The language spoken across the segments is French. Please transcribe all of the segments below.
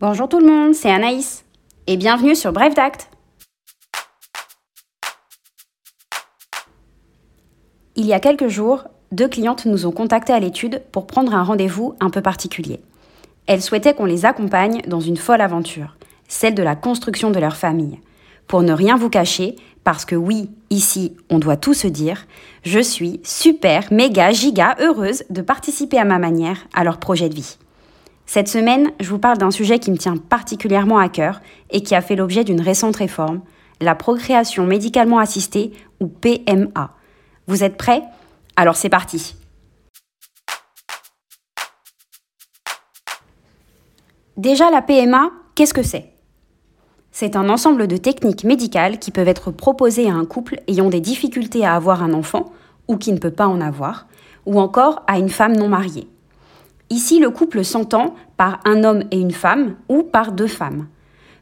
Bonjour tout le monde, c'est Anaïs et bienvenue sur Bref d'Acte. Il y a quelques jours, deux clientes nous ont contactés à l'étude pour prendre un rendez-vous un peu particulier. Elles souhaitaient qu'on les accompagne dans une folle aventure, celle de la construction de leur famille. Pour ne rien vous cacher, parce que oui, ici, on doit tout se dire, je suis super, méga, giga heureuse de participer à ma manière à leur projet de vie. Cette semaine, je vous parle d'un sujet qui me tient particulièrement à cœur et qui a fait l'objet d'une récente réforme, la procréation médicalement assistée ou PMA. Vous êtes prêts? Alors c'est parti Déjà la PMA, qu'est-ce que c'est? C'est un ensemble de techniques médicales qui peuvent être proposées à un couple ayant des difficultés à avoir un enfant ou qui ne peut pas en avoir, ou encore à une femme non mariée. Ici, le couple s'entend par un homme et une femme ou par deux femmes.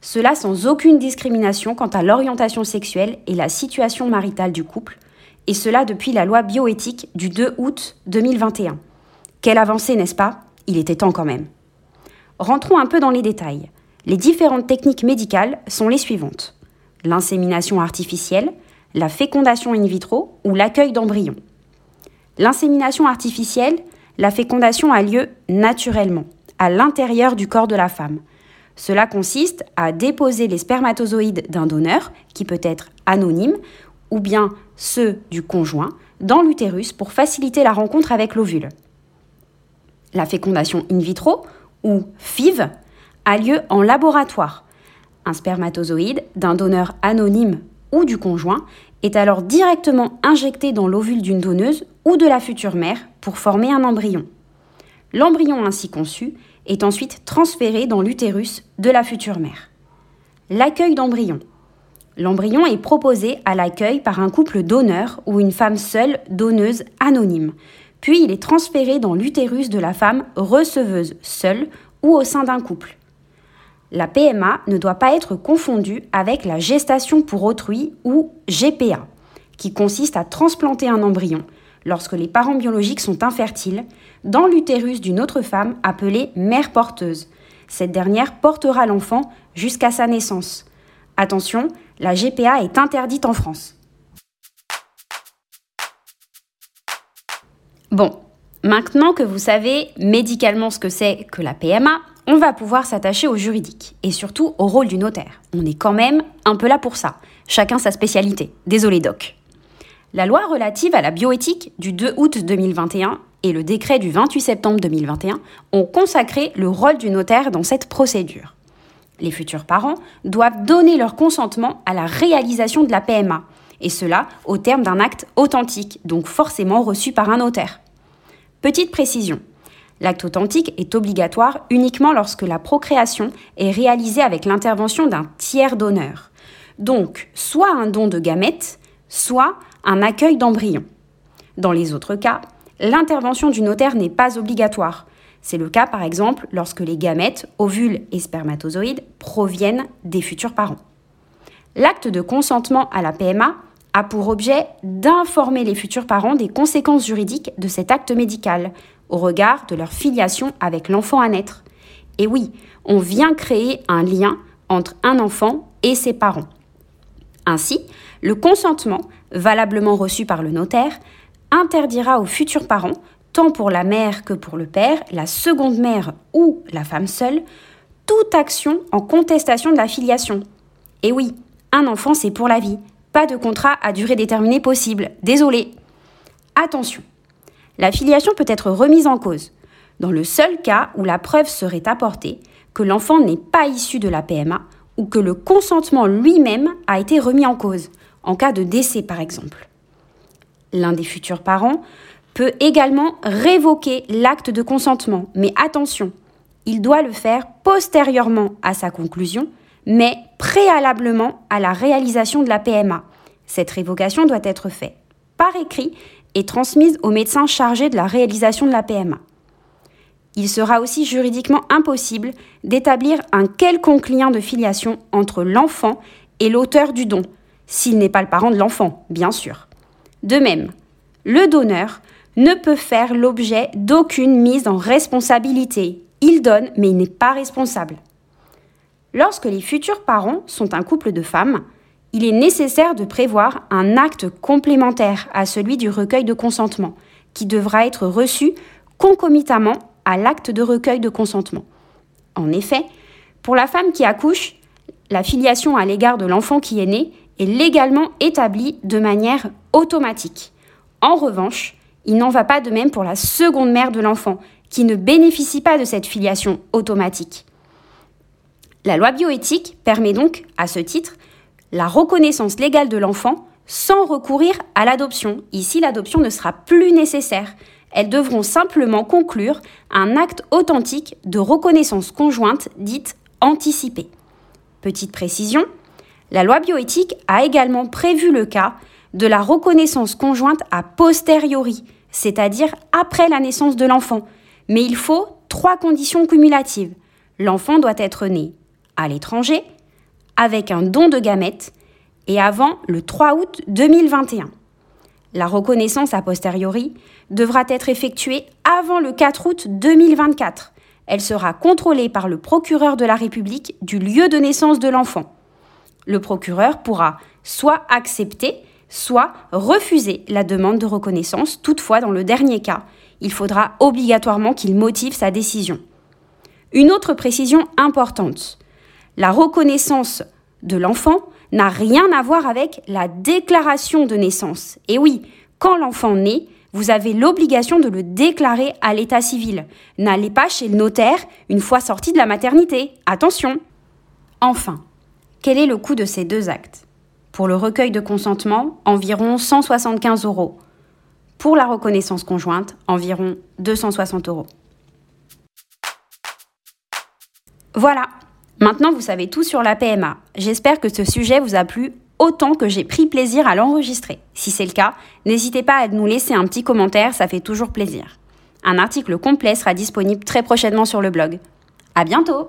Cela sans aucune discrimination quant à l'orientation sexuelle et la situation maritale du couple, et cela depuis la loi bioéthique du 2 août 2021. Quelle avancée, n'est-ce pas? Il était temps quand même. Rentrons un peu dans les détails. Les différentes techniques médicales sont les suivantes. L'insémination artificielle, la fécondation in vitro ou l'accueil d'embryons. L'insémination artificielle, la fécondation a lieu naturellement, à l'intérieur du corps de la femme. Cela consiste à déposer les spermatozoïdes d'un donneur, qui peut être anonyme, ou bien ceux du conjoint, dans l'utérus pour faciliter la rencontre avec l'ovule. La fécondation in vitro, ou FIV, a lieu en laboratoire. Un spermatozoïde d'un donneur anonyme ou du conjoint est alors directement injecté dans l'ovule d'une donneuse ou de la future mère pour former un embryon. L'embryon ainsi conçu est ensuite transféré dans l'utérus de la future mère. L'accueil d'embryon. L'embryon est proposé à l'accueil par un couple donneur ou une femme seule donneuse anonyme, puis il est transféré dans l'utérus de la femme receveuse seule ou au sein d'un couple. La PMA ne doit pas être confondue avec la gestation pour autrui ou GPA, qui consiste à transplanter un embryon lorsque les parents biologiques sont infertiles dans l'utérus d'une autre femme appelée mère porteuse. Cette dernière portera l'enfant jusqu'à sa naissance. Attention, la GPA est interdite en France. Bon, maintenant que vous savez médicalement ce que c'est que la PMA, on va pouvoir s'attacher au juridique et surtout au rôle du notaire. On est quand même un peu là pour ça. Chacun sa spécialité. Désolé doc. La loi relative à la bioéthique du 2 août 2021 et le décret du 28 septembre 2021 ont consacré le rôle du notaire dans cette procédure. Les futurs parents doivent donner leur consentement à la réalisation de la PMA, et cela au terme d'un acte authentique, donc forcément reçu par un notaire. Petite précision, L'acte authentique est obligatoire uniquement lorsque la procréation est réalisée avec l'intervention d'un tiers donneur. Donc, soit un don de gamètes, soit un accueil d'embryon. Dans les autres cas, l'intervention du notaire n'est pas obligatoire. C'est le cas par exemple lorsque les gamètes, ovules et spermatozoïdes proviennent des futurs parents. L'acte de consentement à la PMA a pour objet d'informer les futurs parents des conséquences juridiques de cet acte médical, au regard de leur filiation avec l'enfant à naître. Et oui, on vient créer un lien entre un enfant et ses parents. Ainsi, le consentement, valablement reçu par le notaire, interdira aux futurs parents, tant pour la mère que pour le père, la seconde mère ou la femme seule, toute action en contestation de la filiation. Et oui, un enfant c'est pour la vie, pas de contrat à durée déterminée possible. Désolé. Attention, la filiation peut être remise en cause, dans le seul cas où la preuve serait apportée que l'enfant n'est pas issu de la PMA ou que le consentement lui-même a été remis en cause, en cas de décès par exemple. L'un des futurs parents peut également révoquer l'acte de consentement, mais attention, il doit le faire postérieurement à sa conclusion, mais préalablement à la réalisation de la PMA. Cette révocation doit être faite par écrit est transmise au médecin chargé de la réalisation de la PMA. Il sera aussi juridiquement impossible d'établir un quelconque lien de filiation entre l'enfant et l'auteur du don, s'il n'est pas le parent de l'enfant, bien sûr. De même, le donneur ne peut faire l'objet d'aucune mise en responsabilité. Il donne, mais il n'est pas responsable. Lorsque les futurs parents sont un couple de femmes, il est nécessaire de prévoir un acte complémentaire à celui du recueil de consentement, qui devra être reçu concomitamment à l'acte de recueil de consentement. En effet, pour la femme qui accouche, la filiation à l'égard de l'enfant qui est né est légalement établie de manière automatique. En revanche, il n'en va pas de même pour la seconde mère de l'enfant, qui ne bénéficie pas de cette filiation automatique. La loi bioéthique permet donc, à ce titre, la reconnaissance légale de l'enfant sans recourir à l'adoption. Ici, l'adoption ne sera plus nécessaire. Elles devront simplement conclure un acte authentique de reconnaissance conjointe dite anticipée. Petite précision, la loi bioéthique a également prévu le cas de la reconnaissance conjointe a posteriori, c'est-à-dire après la naissance de l'enfant. Mais il faut trois conditions cumulatives. L'enfant doit être né à l'étranger, avec un don de gamètes et avant le 3 août 2021. La reconnaissance a posteriori devra être effectuée avant le 4 août 2024. Elle sera contrôlée par le procureur de la République du lieu de naissance de l'enfant. Le procureur pourra soit accepter, soit refuser la demande de reconnaissance. Toutefois, dans le dernier cas, il faudra obligatoirement qu'il motive sa décision. Une autre précision importante. La reconnaissance de l'enfant n'a rien à voir avec la déclaration de naissance. Et oui, quand l'enfant naît, vous avez l'obligation de le déclarer à l'état civil. N'allez pas chez le notaire une fois sorti de la maternité. Attention Enfin, quel est le coût de ces deux actes? Pour le recueil de consentement, environ 175 euros. Pour la reconnaissance conjointe, environ 260 euros. Voilà, Maintenant, vous savez tout sur la PMA. J'espère que ce sujet vous a plu autant que j'ai pris plaisir à l'enregistrer. Si c'est le cas, n'hésitez pas à nous laisser un petit commentaire, ça fait toujours plaisir. Un article complet sera disponible très prochainement sur le blog. À bientôt!